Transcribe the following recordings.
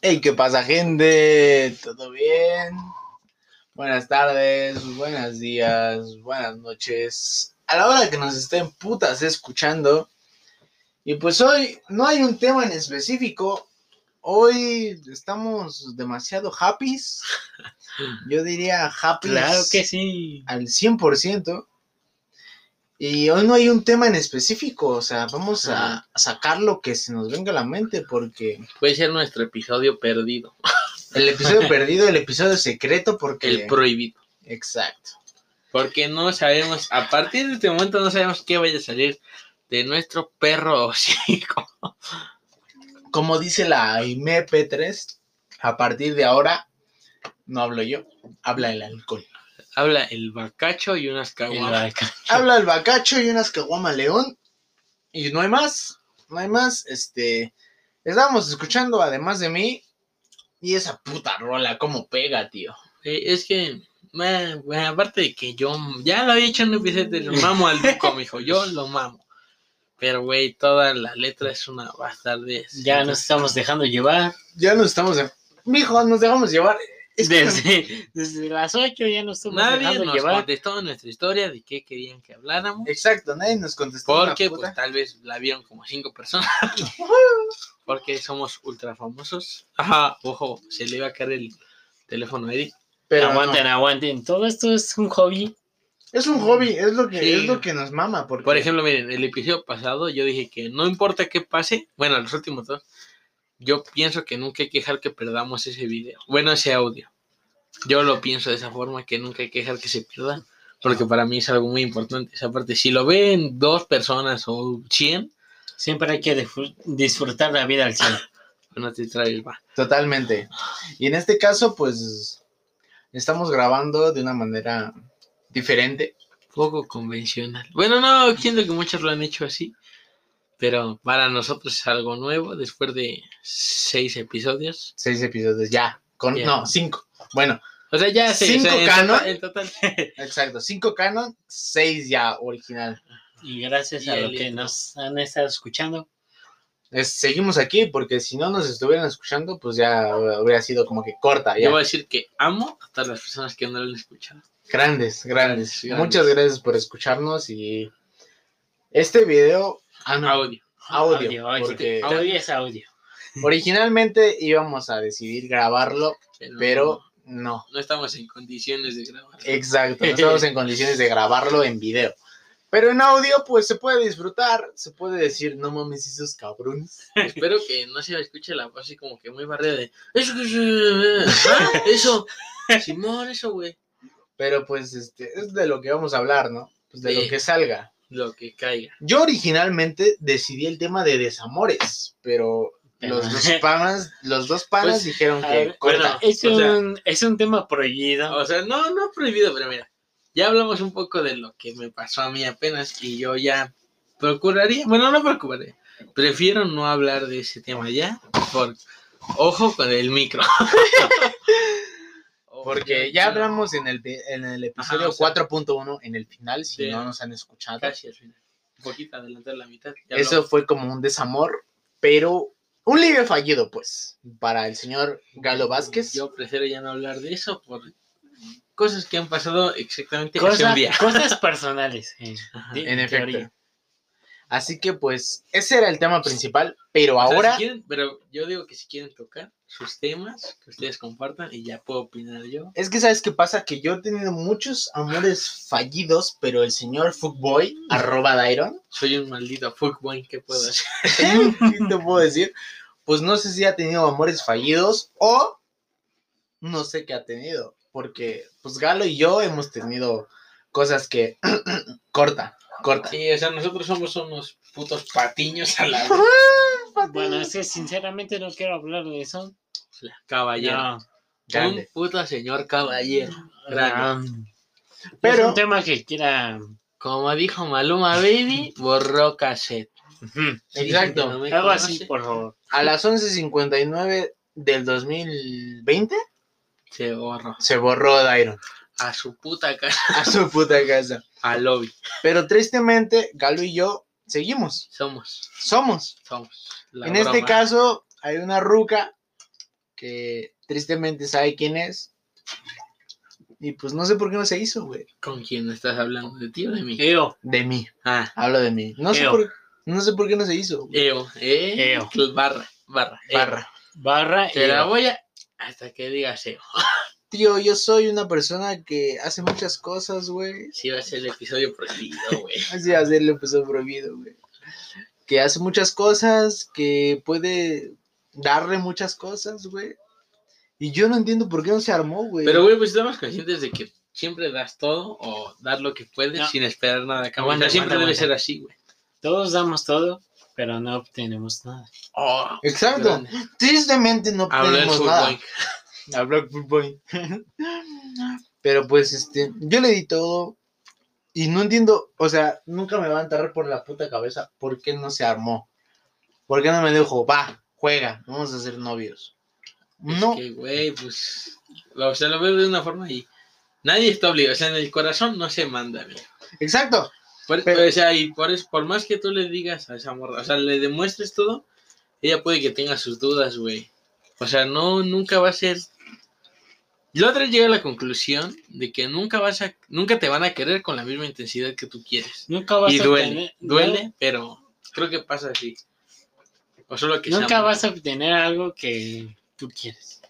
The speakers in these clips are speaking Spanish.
Hey, ¿qué pasa, gente? ¿Todo bien? Buenas tardes, buenos días, buenas noches. A la hora que nos estén putas escuchando. Y pues hoy no hay un tema en específico. Hoy estamos demasiado happy. Yo diría happy Claro que sí. al 100%. Y hoy no hay un tema en específico. O sea, vamos a sacar lo que se nos venga a la mente porque... Puede ser nuestro episodio perdido. El episodio perdido, el episodio secreto, porque. El prohibido. Exacto. Porque no sabemos, a partir de este momento no sabemos qué vaya a salir de nuestro perro hocico. Como dice la IMEP3, a partir de ahora no hablo yo, habla el alcohol. Habla el bacacho y unas caguamas. Habla el bacacho y unas caguamas león. Y no hay más, no hay más. Este, estábamos escuchando, además de mí, y esa puta rola, cómo pega, tío. Eh, es que, bueno, bueno, aparte de que yo ya lo había hecho en un episodio, lo mamo al Duco, mijo, yo lo mamo. Pero, güey, toda la letra es una bastardez. Ya nos estamos dejando llevar. Ya nos estamos. de- Mijo, nos dejamos llevar. Es que Desde, desde las 8 ya nos estamos Nadie dejando nos llevar. contestó nuestra historia de qué querían que habláramos. Exacto, nadie nos contestó. una Porque puta. pues tal vez la vieron como cinco personas. Porque somos ultra famosos. Ajá, ojo, se le iba a caer el teléfono a Eddie. Pero aguanten, no. aguanten. Todo esto es un hobby. Es un hobby, es lo que, Sí. es lo que nos mama. Porque... Por ejemplo, miren, el episodio pasado yo dije que no importa qué pase, bueno, los últimos dos, yo pienso que nunca hay que dejar que perdamos ese video, bueno, ese audio. Yo lo pienso de esa forma, que nunca hay que dejar que se pierda, porque para mí es algo muy importante. Esa parte, si lo ven dos personas o cien, Siempre hay que disfr- disfrutar la vida al 100. no te traes, va. Totalmente. Y en este caso, pues, estamos grabando de una manera diferente. Poco convencional. Bueno, no, siento que muchos lo han hecho así, pero para nosotros es algo nuevo después de seis episodios. Seis episodios ya. Con, Ya. No, cinco. Bueno, O sea, ya seis, Cinco o sea, en canon. total- en total exacto. Cinco canon, seis ya original. Y gracias Y a lo que nos han estado escuchando. Es- seguimos aquí porque si no nos estuvieran escuchando, pues ya habría sido como que corta. Ya. Yo voy a decir que amo a todas las personas que no lo han escuchado. Grandes, grandes, Grandes, grandes. Muchas gracias por escucharnos y este video, ah, no, Audio. audio, audio. porque Todavía es audio. originalmente íbamos a decidir grabarlo, pero no. no estamos en condiciones de grabar. Exacto, no estamos en condiciones de grabarlo en video. Pero en audio, pues se puede disfrutar, se puede decir, no mames, esos cabrones. Espero que no se escuche la voz así como que muy barrera de eso ah, eso Simón eso güey Pero pues este, es de lo que vamos a hablar, ¿no? Pues de Sí. lo que salga. Lo que caiga Yo originalmente decidí el tema de desamores, pero los dos panas, los dos panas Pues, dijeron que ver, corta. Es, o sea- un, es un tema prohibido. o sea no no prohibido pero mira ya hablamos un poco de lo que me pasó a mí apenas y yo ya procuraría bueno no procuraría prefiero no hablar de ese tema ya por ojo con el micro Porque ya hablamos en el, en el episodio o sea, 4.1, en el final, si de- no nos han escuchado. casi al final un poquito adelantar la mitad Eso fue como un desamor, pero un libre fallido, pues, para el señor Galo Vázquez. Yo prefiero ya no hablar de eso por cosas que han pasado exactamente hace Cosa- un día. cosas personales. eh, Ajá. en efecto. Así que, pues, ese era el tema principal, pero O sea, ahora, si quieren- pero yo digo que si quieren tocar sus temas, que ustedes compartan y ya puedo opinar yo. es que, ¿sabes qué pasa? Que yo he tenido muchos amores fallidos, pero el señor Fuckboy, arroba Dairon, Soy un maldito fuckboy, ¿qué puedo hacer? ¿qué te puedo decir? Pues no sé si ha tenido amores fallidos o no sé qué ha tenido, porque, pues, Galo y yo hemos tenido cosas que corta, corta. Sí, o sea, nosotros somos unos putos patiños a la vez. Bueno, es que sinceramente no quiero hablar de eso. Caballero. No. Un puto señor caballero. Grande. Pero- es un tema que quiera. Como dijo Maluma Baby, borró cassette. Exacto. No Algo así, por favor. A las 11.59 del 2020 Se borró. se borró Dairon A su puta casa. a su puta casa. Al lobby. Pero tristemente, Galo y yo seguimos, Somos. somos. Somos. La en este broma. caso, hay una ruca que tristemente sabe quién es. Y pues no sé por qué no se hizo, güey. ¿Con quién estás hablando? ¿De ti o de mí? Eo. De mí, Ah, hablo de mí. No sé por, no sé por qué no se hizo. güey. Eo, eh. Eo. Barra, barra. Barra. Barra. Te la voy a. Hasta que digas Eo. Tío, yo soy una persona que hace muchas cosas, güey. Sí, va a ser el episodio prohibido, güey. Así va a ser el episodio prohibido, güey. Que hace muchas cosas, que puede darle muchas cosas, güey. Y yo no entiendo por qué no se armó, güey. Pero, güey, pues estamos conscientes de que siempre das todo o dar lo que puedes No. sin esperar nada a cambio. Siempre aguanta, debe aguanta. ser así, güey. Todos damos todo, pero no obtenemos nada. Oh, Exacto. grande. Tristemente no Habla el tenemos nada. Habla el fútbol. Pero pues, este, yo le di todo. Y no entiendo, o sea, nunca me va a entrar por la puta cabeza por qué no se armó. ¿Por qué no me dijo, va, juega, vamos a ser novios? No, Es que, güey, pues. O sea, lo veo de una forma y. Nadie está obligado. O sea, en el corazón no se manda, güey. exacto. Por, Pero- o sea, y por, por más que tú le digas a esa morra, o sea, le demuestres todo, ella puede que tenga sus dudas, güey. O sea, no, nunca va a ser. La otra llega a la conclusión de que nunca vas a, nunca te van a querer con la misma intensidad que tú quieres. Nunca vas Y a duele, obtener. duele, pero creo que pasa así. O solo que Nunca vas a obtener algo que tú quieres.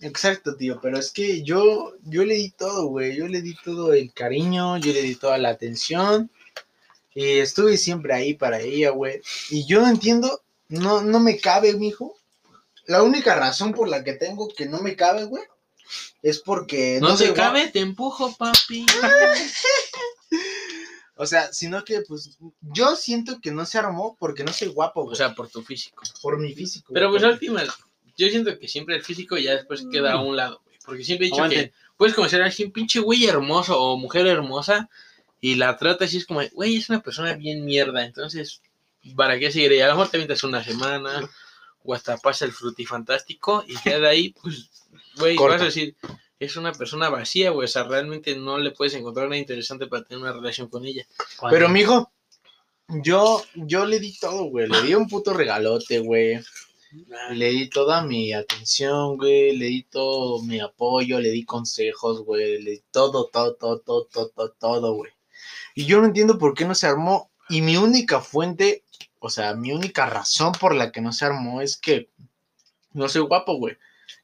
Exacto, tío, pero es que yo, yo le di todo, güey. Yo le di todo el cariño, yo le di toda la atención. Y estuve siempre ahí para ella, güey. Y yo no entiendo, no, no me cabe, mijo. La única razón por la que tengo que no me cabe, güey, es porque No, soy te cabe, te empujo, papi. O sea, sino que, pues, yo siento que no se armó porque no soy guapo, güey. O sea, por tu físico. por mi físico. Pero güey. pues al final, yo siento que siempre el físico ya después queda a un lado, güey. Porque siempre he dicho Aguante. que puedes conocer a alguien pinche güey hermoso o mujer hermosa y la tratas y es como, güey, es una persona bien mierda. Entonces, ¿para qué seguir? Y a lo mejor te metes una semana o hasta pasa el frutifantástico y ya de ahí, pues, güey, vas a decir, es una persona vacía, güey. O sea, realmente no le puedes encontrar nada interesante para tener una relación con ella. Pero, mijo, yo, yo le di todo, güey. Le di un puto regalote, güey. Le di toda mi atención, güey. Le di todo mi apoyo, le di consejos, güey. Le di todo, todo, todo, todo, todo, todo, todo, güey. Y yo no entiendo por qué no se armó. Y mi única fuente, o sea, mi única razón por la que no se armó es que no soy guapo, güey.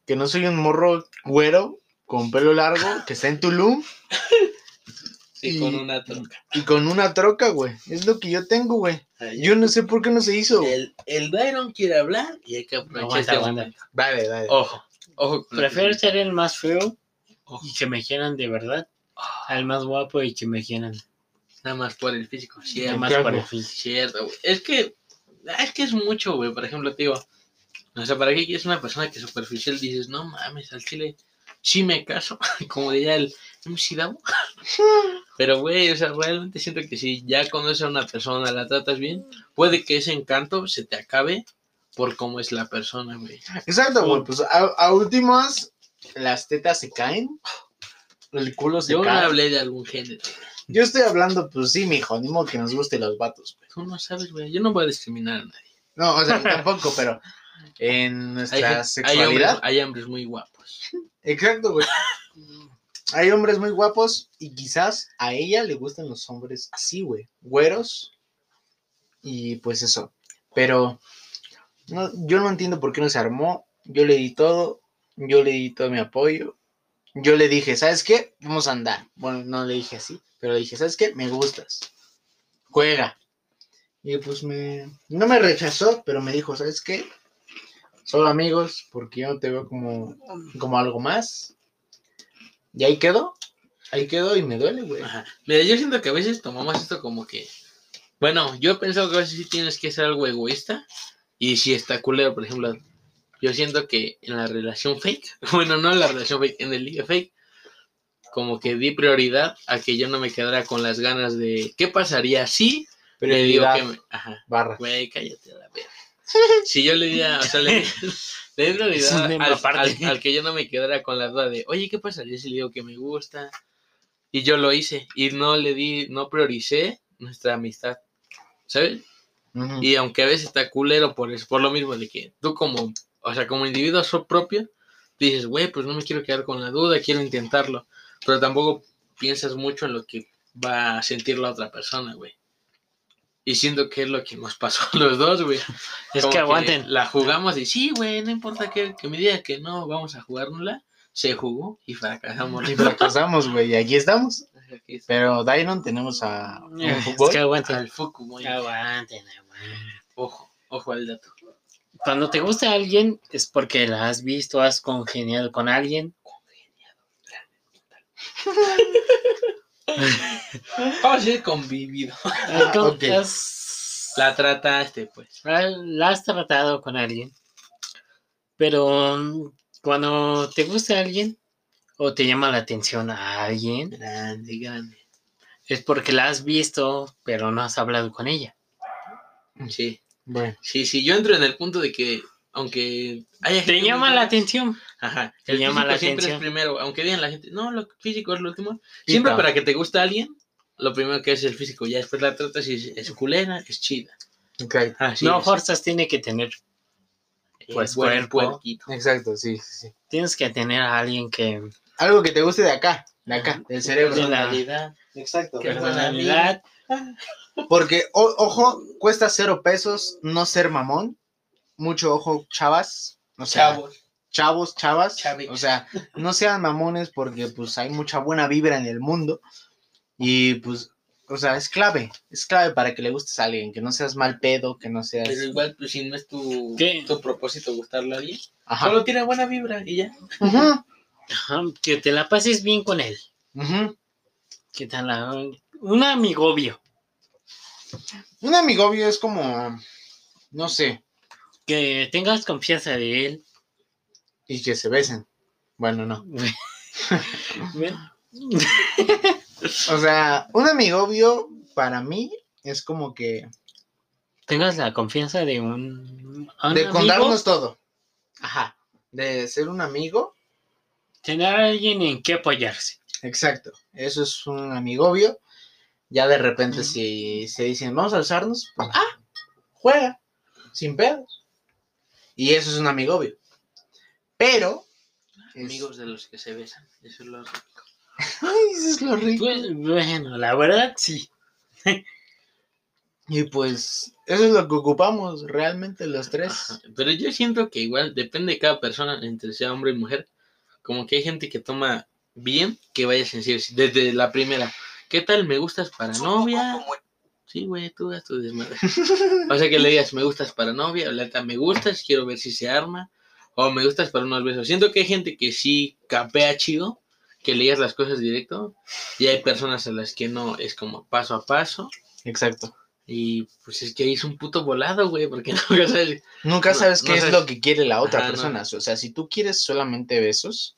Que no soy un morro güero con pelo largo que está en Tulum Sí, Y- con una troca. y con una troca, güey. Es lo que yo tengo, güey. Yo no sé por qué no se hizo. El, el Byron quiere hablar y hay que aprovechar Aguanta, este. Dale, dale. Ojo, ojo. Prefiero ser el más feo Ojo. y que me quieran de verdad al más guapo y que me quieran Nada más por el físico. nada Cierto, más claro. por el físico. cierto, güey. Es que, es que es mucho, güey. Por ejemplo, te digo, o sea, ¿para qué quieres una persona que superficial dices, no mames, al chile sí me caso? Como diría el MC Davo. Pero, güey, o sea, realmente siento que si ya conoces a una persona, la tratas bien, puede que ese encanto se te acabe por cómo es la persona, güey. Exacto, güey. Pues a, a últimas, las tetas se caen. El culo se Yo no cae. hablé de algún género. Yo estoy hablando, pues sí, mijo. Ni modo que nos gusten los vatos, güey. Tú no sabes, güey. Yo no voy a discriminar a nadie. No, o sea, tampoco, pero en Hay, nuestra gen- hay hombres, sexualidad. hay hombres muy guapos. Exacto, güey. Hay hombres muy guapos y quizás a ella le gustan los hombres así, güey. Güeros. Y pues eso. Pero no, yo no entiendo por qué no se armó. Yo le di todo. Yo le di todo mi apoyo. Yo le dije, ¿sabes qué? Vamos a andar. Bueno, no le dije así. Pero le dije, ¿sabes qué? Me gustas. Juega. Y pues me... No me rechazó, pero me dijo, ¿sabes qué? Solo amigos, porque yo no te veo como, como algo más. Y ahí quedó. Ahí quedó y me duele, güey. Ajá. Mira, yo siento que a veces tomamos esto como que. Bueno, yo he pensado que a veces sí tienes que ser algo egoísta. Y si está culero, por ejemplo. Yo siento que en la relación fake, bueno, no en la relación fake, en el ligue fake, como que di prioridad a que yo no me quedara con las ganas de. ¿Qué pasaría si le digo que me. Ajá. barra. Güey, cállate a la verga. Si yo le diera, o sea, le, le di prioridad al, al- al que yo no me quedara con la duda de, oye, ¿qué pasaría si le digo que me gusta? Y yo lo hice y no le di, no prioricé nuestra amistad, ¿sabes? Y aunque a veces está culero por eso, por lo mismo de que tú como, o sea, como individuo propio, dices, güey, pues no me quiero quedar con la duda, quiero intentarlo. Pero tampoco piensas mucho en lo que va a sentir la otra persona, güey. Y siento que es lo que nos pasó a los dos, güey. Es Como que aguanten. La jugamos y sí, güey, no importa que, que me diga que no, vamos a jugárnosla. Se jugó y fracasamos. Y fracasamos, güey, y aquí estamos. Aquí. Pero Dairon tenemos a un Es que aguanten. Al foco, muy Aguanten, aguanten. Ojo, ojo al dato. Cuando te gusta alguien es porque la has visto, has congeniado con alguien. Vamos a ir convivido. Ok. Has- La trataste, pues. la has tratado con alguien. Pero mm, cuando te gusta alguien o te llama la atención a alguien, Grande, grande. es porque la has visto, pero no has hablado con ella. Sí, Bueno, sí, sí. Yo entro en el punto de que, aunque haya Te llama la atención. Ajá. El llama físico la siempre atención. es primero. Aunque digan la gente, no, lo físico es lo último. Siempre Pita. para que te guste alguien, lo primero que es el físico. Ya después la tratas y es, es culera, es chida. ok. Así no es. forzas tiene que tener. Eh, pues, buen cuerpo. puerquito. Exacto, sí, sí, sí. Tienes que tener a alguien que. Algo que te guste de acá, de acá, del cerebro. Personalidad. Exacto. Personalidad. Porque, o- ojo, cuesta cero pesos no ser mamón. Mucho ojo, chavas. Chavos. Chavos, chavas. O sea, no sean mamones porque pues hay mucha buena vibra en el mundo. Y pues, o sea, es clave. Es clave para que le gustes a alguien. Que no seas mal pedo, que no seas... Pero igual, pues si no es tu, tu propósito gustarle a alguien, Ajá. solo tiene buena vibra y ya. Ajá, que te la pases bien con él. ujú. Que tal la- un amigobio. Un amigobio es como, no sé, Que tengas confianza de él. Y que se besen. Bueno, no. O sea, un amigobio para mí es como que tengas la confianza de un, un de amigo, contarnos todo. Ajá. De ser un amigo. tener a alguien en que apoyarse. Exacto. Eso es un amigobio. Ya de repente si se dicen, vamos a alzarnos, pues, ah, juega, sin pedos. Y eso es un amigobio. Pero... es- Amigos de los que se besan. Eso es lo rico. Ay, eso es lo rico. Pues, bueno, la verdad sí. Y pues eso es lo que ocupamos realmente los tres. Ajá. Pero yo siento que igual depende de cada persona, entre sea hombre y mujer. Como que hay gente que toma bien que vaya sencillo. Desde la primera, ¿qué tal? ¿Me gustas para novia? Sí, güey, tú haz tu desmadre. O sea, que le digas, me gustas para novia, o me gustas, quiero ver si se arma. O me gustas para unos besos. Siento que hay gente que sí capea chido, que le digas las cosas directo. Y hay personas a las que no, es como paso a paso. Exacto. Y pues es que ahí es un puto volado, güey, porque no sabes. Nunca sabes no qué es sabes- lo que quiere la otra Ajá, no. persona. O sea, si tú quieres solamente besos,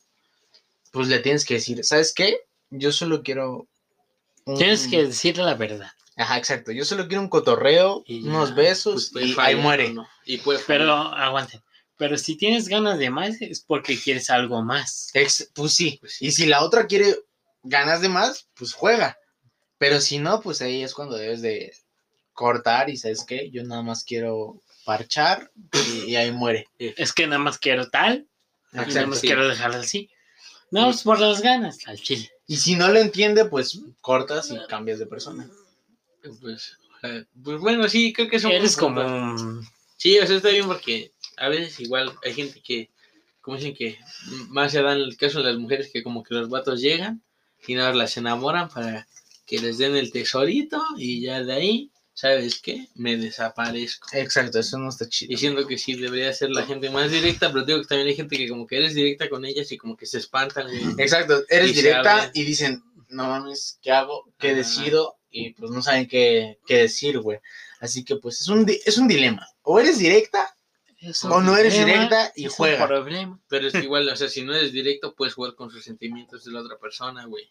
pues le tienes que decir, ¿sabes qué? Yo solo quiero... un- Tienes que decirle la verdad. Ajá, exacto. Yo solo quiero un cotorreo, y unos besos pues, y fallar, ahí muere. ¿no? Y puede Pero aguanten. Pero si tienes ganas de más es porque quieres algo más. Ex- pues sí. Pues sí. Y si la otra quiere ganas de más, pues juega. Pero si no, pues ahí es cuando debes de cortar y ¿sabes qué? Yo nada más quiero parchar y, y ahí muere. Es que nada más quiero tal. y nada más sí. quiero dejarlo así. No, es por las ganas, al chile. Y si no lo entiende, pues cortas y cambias de persona. Pues, eh, pues bueno, sí, creo que eso Eres como Sí, o sea, está bien porque a veces igual hay gente que, como dicen que más se dan el caso de las mujeres que como que los vatos llegan y nada más las enamoran para que les den el tesorito y ya de ahí, ¿sabes qué? Me desaparezco. Exacto, eso no está chido. Y siento que sí debería ser la gente más directa, pero digo que también hay gente que como que eres directa con ellas y como que se espantan, güey. Exacto, eres Y directa y dicen, no mames, ¿qué hago? ¿Qué decido? Y pues no saben qué, qué decir, güey. Así que pues es un, es un dilema. O eres directa O no eres directa y juega. problema. Pero es que igual, o sea, si no eres directo, puedes jugar con sus sentimientos de la otra persona, güey.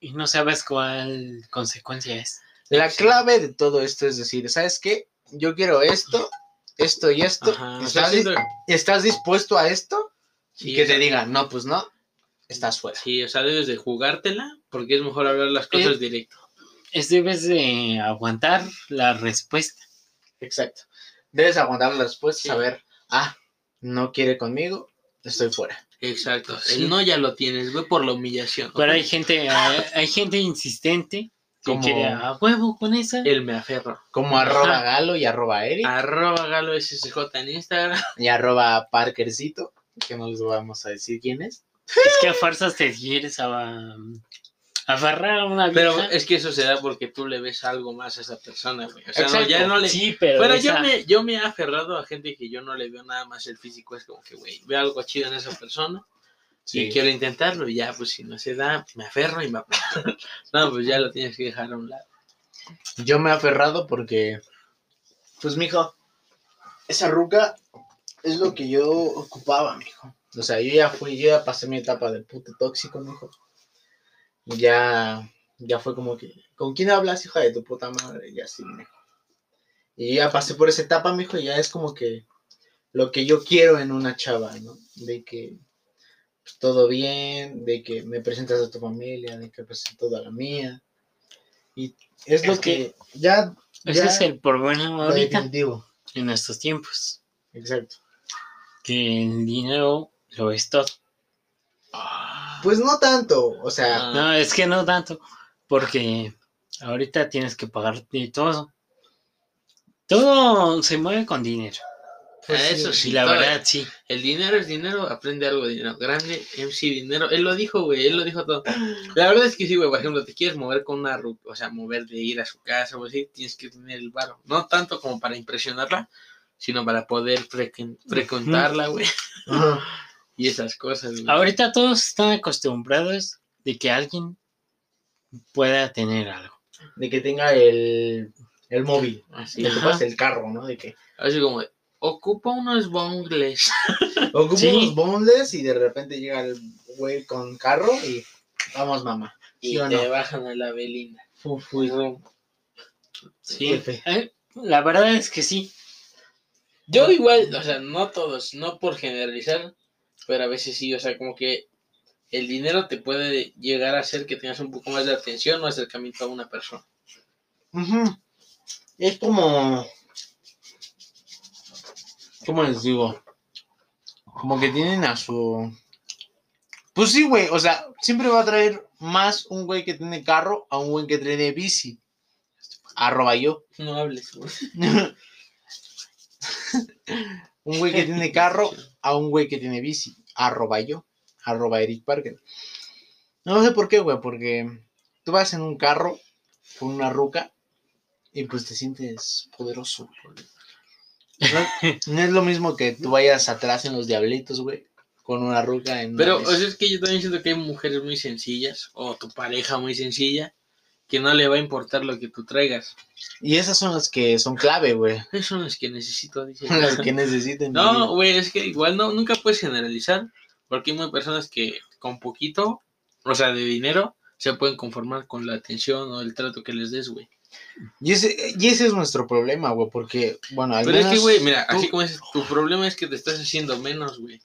Y no sabes cuál consecuencia es. La Sí. clave de todo esto es decir, ¿sabes qué? Yo quiero esto, esto y esto. Ajá, o sea, ¿Estás, di- ¿Estás dispuesto a esto? sí, y que te digan, no, pues no, estás fuera. Sí, o sea, debes de jugártela porque es mejor hablar las cosas Eh, directo. Es debes de aguantar la respuesta. Exacto. Debes aguantar la respuesta y Sí. saber, ah, no quiere conmigo, estoy fuera. Exacto. Sí. El no ya lo tienes, güey, por la humillación. Pero hay gente, hay, hay gente insistente que Como- quiere a huevo con esa. Él me aferro. Como Ajá. arroba galo y arroba eric Arroba galo SSJ en Instagram. y arroba parkercito, que no les vamos a decir quién es. Es que a fuerzas te quieres a, aferrar a una Pero vieja. es que eso se da porque tú le ves algo más a esa persona, güey. O sea, no, ya no le. Sí, pero, Pero yo me, yo me he aferrado a gente que yo no le veo nada más el físico. Es como que, güey, veo algo chido en esa persona y quiero intentarlo. Y ya, pues si no se da, me aferro y me aferro. no, pues ya lo tienes que dejar a un lado. Yo me he aferrado porque, pues, mijo, esa ruca es lo que yo ocupaba, mijo. O sea, yo ya fui, yo ya pasé mi etapa de puto tóxico, mijo. Ya, ya fue como que, ¿con quién hablas, hija de tu puta madre? Y así, mijo. Y ya pasé por esa etapa, mijo, y ya es como que lo que yo quiero en una chava, ¿no? De que pues, todo bien, de que me presentas a tu familia, de que presento toda la mía. Y es lo que, que ya, Ese ya es el problema ahorita definitivo. en estos tiempos. Exacto. Que el dinero lo es todo. Pues no tanto, o sea, Ah. No, es que no tanto. Porque ahorita tienes que pagar de todo. Todo se mueve con dinero. pues Ah, eso Y sí, la todo- verdad, sí. El dinero es dinero, aprende algo de dinero. Grande, MC dinero. Él lo dijo, güey, él lo dijo todo. La verdad es que sí, güey, por ejemplo, te quieres mover con una ruta, o sea, mover de ir a su casa o así, tienes que tener el varo. No tanto como para impresionarla, sino para poder frecuentarla, güey. Y esas cosas, güey. Ahorita todos están acostumbrados de que alguien pueda tener algo. de que tenga el, el móvil, Así, de que pase el carro, ¿no? De que así como, de, ocupa unos bongles. ocupa Sí. unos bondes y de repente llega el güey con carro y vamos, mamá. Y ¿Sí o te no? bajan a la velina. Fu, fu, y rum. Sí. Eh, La verdad es que sí. Yo igual, o sea, no todos, no por generalizar, pero a veces sí, o sea, como que el dinero te puede llegar a hacer que tengas un poco más de atención o acercamiento a una persona. Ujú. Es como. ¿Cómo les digo? Como que tienen a su. Pues sí, güey. O sea, siempre va a traer más un güey que tiene carro a un güey que tiene bici. Arroba yo. No hables, güey. un güey que tiene carro a un güey que tiene bici. Arroba yo. Arroba Eric Parker. No sé por qué, güey. Porque tú vas en un carro con una ruca y pues te sientes poderoso, güey. No, no es lo mismo que tú vayas atrás en los diablitos, güey. Con una ruca en. Pero, o sea, es que yo también siento que hay mujeres muy sencillas, o tu pareja muy sencilla, que no le va a importar lo que tú traigas. Y esas son las que son clave, güey. Esas son las que necesito, dice. Las que necesiten. No, güey, es que igual no, nunca puedes generalizar, porque hay muy personas que con poquito, o sea, de dinero, se pueden conformar con la atención o el trato que les des, güey. Y ese, y ese es nuestro problema, güey. Porque, bueno, al Pero es que, güey, mira, tú- así como dices, tu problema es que te estás haciendo menos, güey.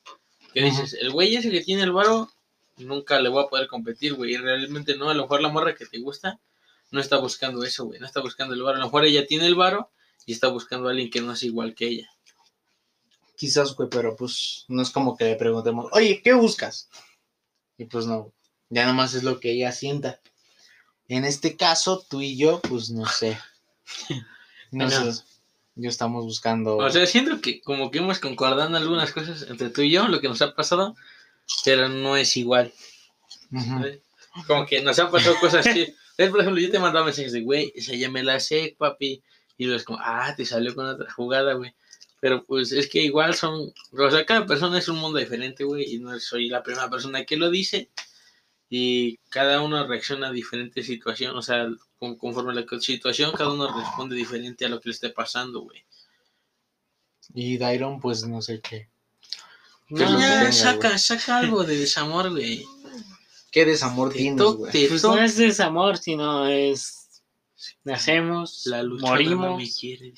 Que dices, el güey ese que tiene el varo, nunca le voy a poder competir, güey. Y realmente no, a lo mejor la morra que te gusta no está buscando eso, güey. No está buscando el varo. A lo mejor ella tiene el varo y está buscando a alguien que no es igual que ella. Quizás, güey, pero pues no es como que le preguntemos, oye, ¿qué buscas? Y pues no, ya nomás es lo que ella sienta. En este caso, tú y yo, pues no sé. No sé. Yo estamos buscando. O sea, siento que como que hemos concordado en algunas cosas entre tú y yo, lo que nos ha pasado, pero no es igual. Como que nos han pasado cosas así. Por ejemplo, yo te mandaba mensajes de, güey, esa ya me la sé, papi. Y luego es como, ah, te salió con otra jugada, güey. Pero pues es que igual son, o sea, cada persona es un mundo diferente, güey, y no soy la primera persona que lo dice. Y cada uno reacciona a diferente situación, o sea, con- conforme a la situación, cada uno responde diferente a lo que le esté pasando, güey. Y Dairon, pues no sé qué. No, ya, tenga, saca, saca algo de desamor, güey. ¿Qué desamor tienes, güey? Pues no es desamor, sino es. Nacemos, La luchona no me quiere.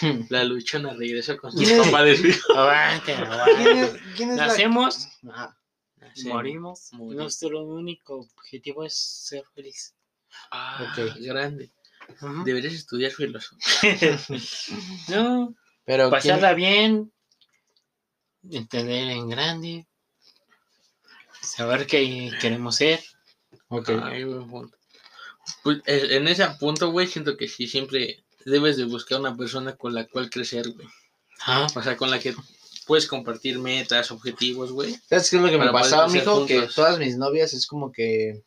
La luchona regresó con sus ¿Quién es? papás de su hijo. Aguante, ¿Quién aguante. es, quién es la- Nacemos, Ajá. morimos. Nuestro único objetivo es ser feliz. Ah, Ok. grande. Deberías estudiar filosofía. No, Pero ¿quién- pasarla bien, entender en grande, saber qué queremos ser. Ok. Ay, buen punto. Pues, eh, en ese punto, güey, siento que sí, siempre debes de buscar una persona con la cual crecer, güey. Ah, O sea, con la que puedes compartir metas, objetivos, güey. ¿Sabes qué es lo que me pasaba, mijo? Que juntos. todas mis novias es como que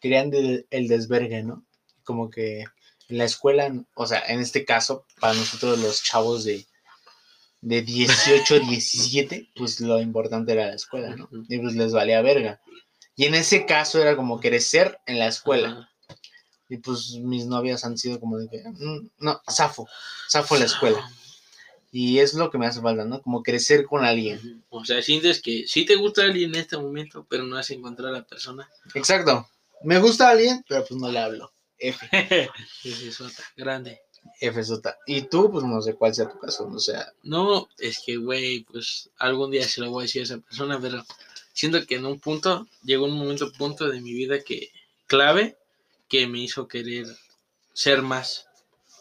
querían del- el desvergue, ¿no? Como que en la escuela, o sea, en este caso, para nosotros los chavos de, de 18, 17, pues lo importante era la escuela, ¿no? Y pues les valía verga. Y en ese caso era como crecer en la escuela. Y pues mis novias han sido como de que, "Mm, no, zafo, zafo la escuela. Y es lo que me hace falta, ¿no? Como crecer con alguien. O sea, sientes que sí te gusta alguien en este momento, pero no has encontrado a la persona. Exacto. Me gusta alguien, pero pues no le hablo. F, es grande. F sota. Y tú, pues no sé cuál sea tu caso, o sea, No, es que, güey, pues algún día se lo voy a decir a esa persona, pero siento que en un punto, llegó un momento, punto de mi vida que, clave, que me hizo querer ser más.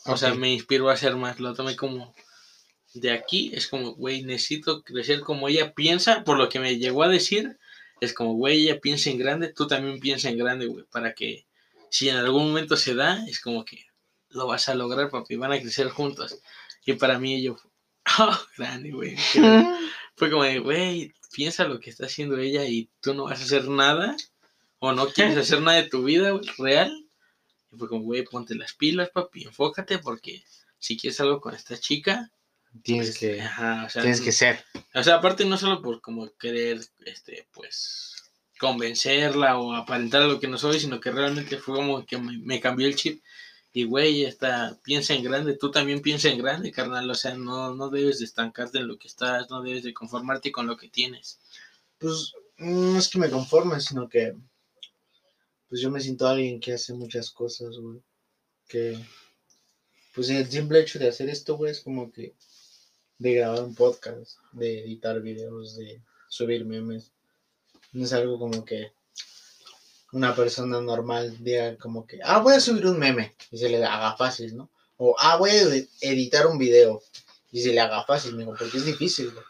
O sea, me inspiró a ser más. Lo tomé como de aquí. Es como, güey, necesito crecer como ella piensa. Por lo que me llegó a decir, es como, güey, ella piensa en grande, tú también piensa en grande, güey. Para que si en algún momento se da, es como que lo vas a lograr, papi. Van a crecer juntos. Y para mí, yo, oh, grande, güey. Fue como de, güey, piensa lo que está haciendo ella y tú no vas a hacer nada. O no quieres hacer nada de tu vida, real. Y fue como, güey, ponte las pilas, papi, enfócate porque si quieres algo con esta chica, tienes pues, que, ajá, o sea, tienes que ser. o sea, aparte no solo por como querer, este, pues, convencerla o aparentar lo que no soy, sino que realmente fue como que me, me cambió el chip. Y, güey, está, piensa en grande, tú también piensa en grande, carnal. O sea, no, no debes de estancarte en lo que estás, no debes de conformarte con lo que tienes. Pues no es que me conforme, sino que pues yo me siento alguien que hace muchas cosas, güey. Que pues el simple hecho de hacer esto, güey, es como que de grabar un podcast, de editar videos, de subir memes. No es algo como que una persona normal diga como que, ah, voy a subir un meme y se le haga fácil, ¿no? O, ah, voy a ed- editar un video y se le haga fácil, digo, porque es difícil, güey.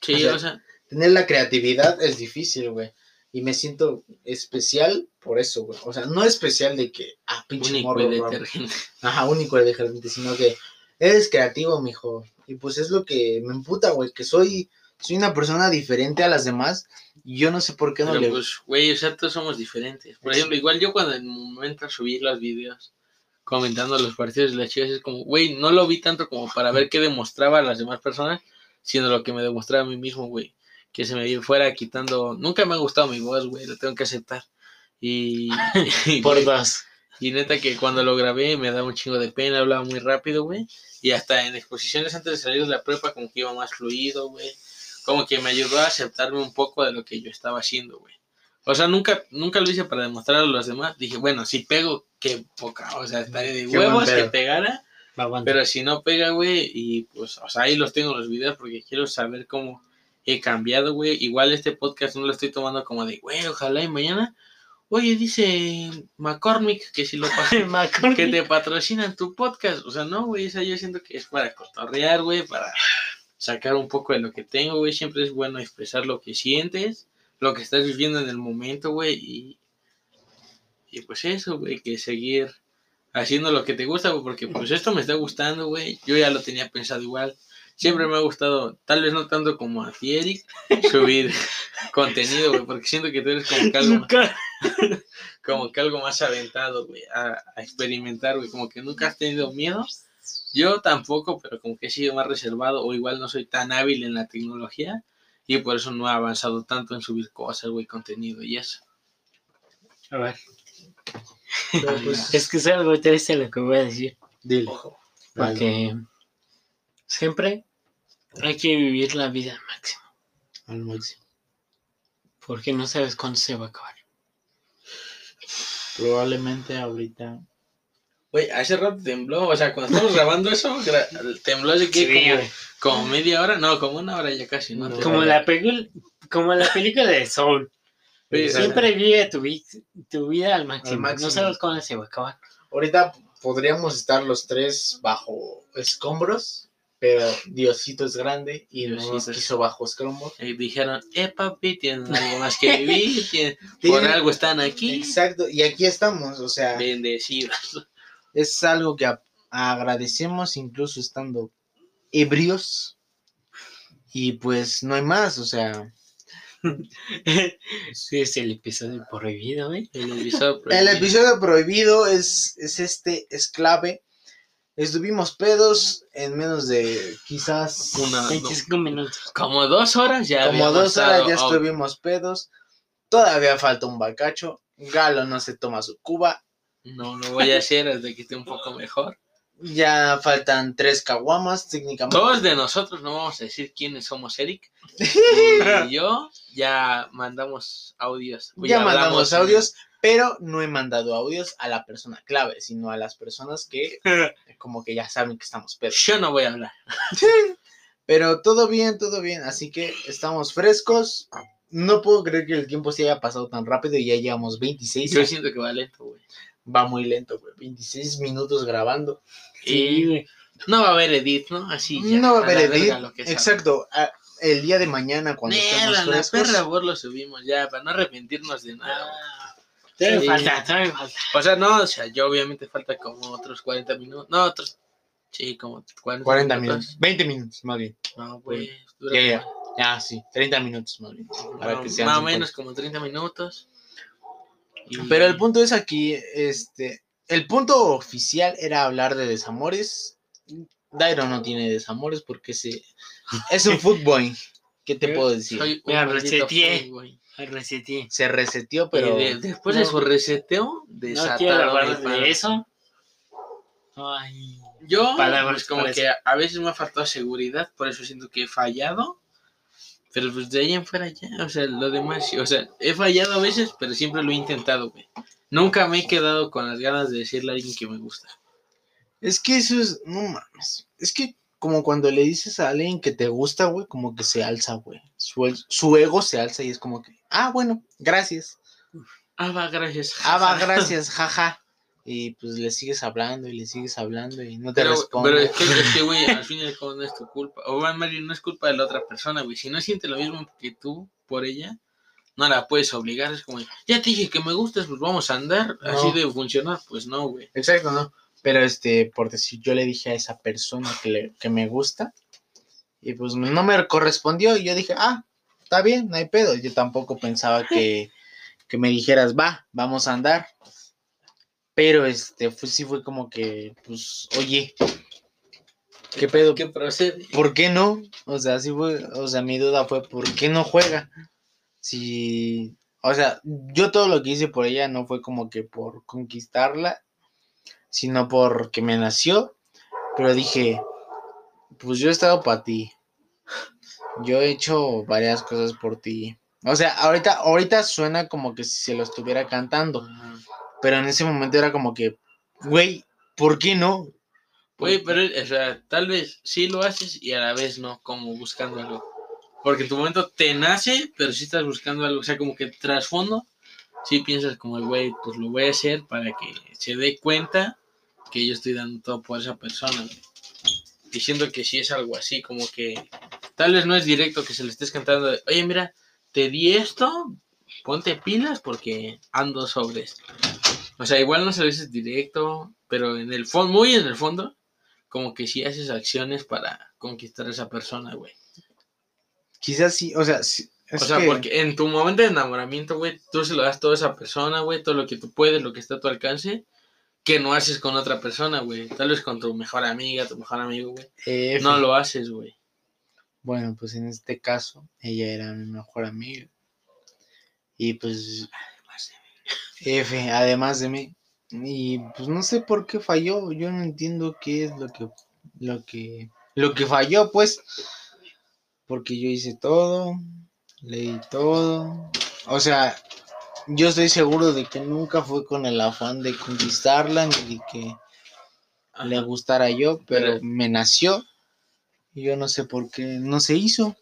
Sí, O sea, o sea, Tener la creatividad es difícil, güey. Y me siento especial por eso, güey. O sea, no especial de que, ah, pinche único morro, detergente. Ajá, único de detergente, sino que eres creativo, mijo. Y pues es lo que me emputa, güey, que soy, soy una persona diferente a las demás y yo no sé por qué no Pero le... pues, güey, o sea, todos somos diferentes. Por ejemplo, igual yo cuando en un momento subí los videos comentando los partidos de las chicas, es como, güey, no lo vi tanto como para ver qué demostraba a las demás personas, sino lo que me demostraba a mí mismo, güey. Que se me fuera quitando. Nunca me ha gustado mi voz, güey, lo tengo que aceptar. Y, por dos. y neta que cuando lo grabé me daba un chingo de pena, hablaba muy rápido, güey. Y hasta en exposiciones antes de salir de la prepa como que iba más fluido, güey. Como que me ayudó a aceptarme un poco de lo que yo estaba haciendo, güey. O sea, nunca, nunca lo hice para demostrar a los demás. Dije, bueno, si pego, qué poca. O sea, estaría de Qué huevos que pegara. Pero si no pega, güey, y pues, o sea, ahí los tengo los videos porque quiero saber cómo he cambiado, güey. Igual este podcast no lo estoy tomando como de, güey, ojalá y mañana. Oye, dice McCormick que si lo que te patrocinan tu podcast. O sea, no, güey, esa yo siento que es para cotorrear, güey, para sacar un poco de lo que tengo, güey. Siempre es bueno expresar lo que sientes, lo que estás viviendo en el momento, güey. Y, y pues eso, güey, que seguir haciendo lo que te gusta, güey, porque pues esto me está gustando, güey. Yo ya lo tenía pensado igual. Siempre me ha gustado, tal vez no tanto como a ti, Eric, subir contenido, güey, porque siento que tú eres como que algo, Nunca. como que algo más aventado, güey, a, a experimentar, güey, como que nunca has tenido miedo. Yo tampoco, pero como que he sido más reservado o igual no soy tan hábil en la tecnología y por eso no he avanzado tanto en subir cosas, güey, contenido y eso. A ver. Pues, Es que es algo triste lo que voy a decir. dile. Vale. Porque siempre hay que vivir la vida al máximo. Al máximo. Porque no sabes cuándo se va a acabar. Probablemente ahorita. Güey, hace rato tembló, o sea, cuando estamos grabando eso, tembló así que Sí, como, como media hora, no, como una hora ya casi, ¿no? Como la, como la película de Soul. Sí, Siempre vive tu, vi- tu vida al máximo. Al máximo. No sabes cuándo se va a acabar. Ahorita podríamos estar los tres bajo escombros pero Diosito es grande y no nos Diosito. quiso bajos cromos. Y dijeron, eh, papi, tienen algo más que vivir, por algo están aquí. Exacto, y aquí estamos, o sea, Bendecidos. Es algo que agradecemos incluso estando ebrios. Y pues no hay más, o sea, Sí, es el episodio prohibido, ¿eh? El episodio el prohibido. episodio prohibido es, es este, es clave. Estuvimos pedos en menos de quizás Una- no, 25 minutos. como dos horas ya. como dos horas ya estuvimos pedos. Todavía falta un bacacho. Galo no se toma su cuba. No lo voy a hacer hasta que esté un poco mejor. Ya faltan tres caguamas técnicamente. Todos de nosotros no vamos a decir quiénes somos Eric. Y yo ya mandamos audios. Ya mandamos audios, pero no he mandado audios a la persona clave, sino a las personas que como que ya saben que estamos pedos. Yo no voy a hablar. Pero todo bien, todo bien. Así que estamos frescos. No puedo creer que el tiempo se haya pasado tan rápido y ya llevamos 26. Yo siento que va lento, güey. Va muy lento, güey. 26 minutos grabando. Sí, Y no va a haber edit, ¿no? Así ya. no va a haber la edit. lo que. Exacto. a- El día de mañana cuando Nela, estemos la frescos. perra voz lo subimos ya, para no arrepentirnos de nada. Ah, Sí. falta, todavía falta. O sea, no, o sea, yo obviamente falta como otros 40 minutos. No, otros. Sí, como 40, 40 minutos. 20 minutos, más bien. No, pues. Ya, ya. Ah, sí. 30 minutos, más bien. Para no, que sean más o 50. menos como 30 minutos. Y- Pero el punto es aquí, este, el punto oficial era hablar de desamores. Dairo no tiene desamores porque se, es un footboy. ¿Qué te puedo decir? Soy maldito reseteé. Se reseteó, Pero después de no. su reseteo, No desataron de eso. Ay. Yo, Palabras pues como que a veces me ha faltado seguridad, por eso siento que he fallado. Pero pues de ahí en fuera ya, o sea, lo demás, o sea, he fallado a veces, pero siempre lo he intentado, güey. Nunca me he quedado con las ganas de decirle a alguien que me gusta. es que eso es, no mames, es que como cuando le dices a alguien que te gusta, güey, como que se alza, güey. Su, su ego se alza y es como que, ah, bueno, gracias. Ah, va, gracias. Ah, va, gracias, jaja. Y pues le sigues hablando y le sigues hablando y no te Pero, responde. pero es que, es que, güey, al fin y al cabo no es tu culpa. O bueno, bien, no es culpa de la otra persona, güey. Si no siente lo mismo que tú por ella, no la puedes obligar. Es como, ya te dije que me gustas, pues vamos a andar. Así debe funcionar. Pues no, güey. Exacto, ¿no? Pero este, por decir, yo le dije a esa persona que, le, que me gusta y pues no me correspondió y yo dije, ah, está bien, no hay pedo. Yo tampoco pensaba que, que me dijeras, va, vamos a andar. Pero este, fue, sí fue como que, pues, oye, ¿qué pedo? ¿Qué procede? ¿Por qué no? O sea, sí fue, o sea, mi duda fue, ¿por qué no juega? Si, o sea, yo todo lo que hice por ella no fue como que por conquistarla, sino porque me nació, pero dije, pues yo he estado para ti. Yo he hecho varias cosas por ti. O sea, ahorita, ahorita suena como que si se lo estuviera cantando. Pero en ese momento era como que, güey, ¿por qué no? Güey, pero, o sea, tal vez sí lo haces y a la vez no, como buscando algo. Porque en tu momento te nace, pero sí estás buscando algo. O sea, como que trasfondo, sí piensas como, güey, pues lo voy a hacer para que se dé cuenta que yo estoy dando todo por esa persona. güey. Diciendo que sí es algo así, como que tal vez no es directo que se le estés cantando, de, oye, mira, te di esto, ponte pilas porque ando sobre esto. O sea, igual no se lo dices directo, pero en el fondo, muy en el fondo, como que sí haces acciones para conquistar a esa persona, güey. Quizás sí, o sea, sí, es O sea, que- porque en tu momento de enamoramiento, güey, tú se lo das todo a esa persona, güey, todo lo que tú puedes, lo que está a tu alcance, que no haces con otra persona, güey. Tal vez con tu mejor amiga, tu mejor amigo, güey. F. No lo haces, güey. Bueno, pues en este caso, ella era mi mejor amiga. Y pues, F, además de mí. Y pues no sé por qué falló. Yo no entiendo qué es lo que, lo que, lo que falló, pues. Porque yo hice todo, leí todo. O sea, yo estoy seguro de que nunca fue con el afán de conquistarla ni de que le gustara yo, pero Pero- me nació. Y yo no sé por qué no se hizo.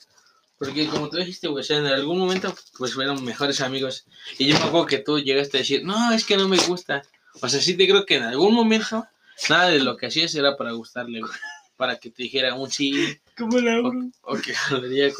Porque como tú dijiste, güey, o sea, en algún momento, pues fueron mejores amigos. Y yo me acuerdo que tú llegaste a decir, no, es que no me gusta. O sea, sí te creo que en algún momento, nada de lo que hacías era para gustarle, güey. para que te dijera un sí Como la o, o que jalaría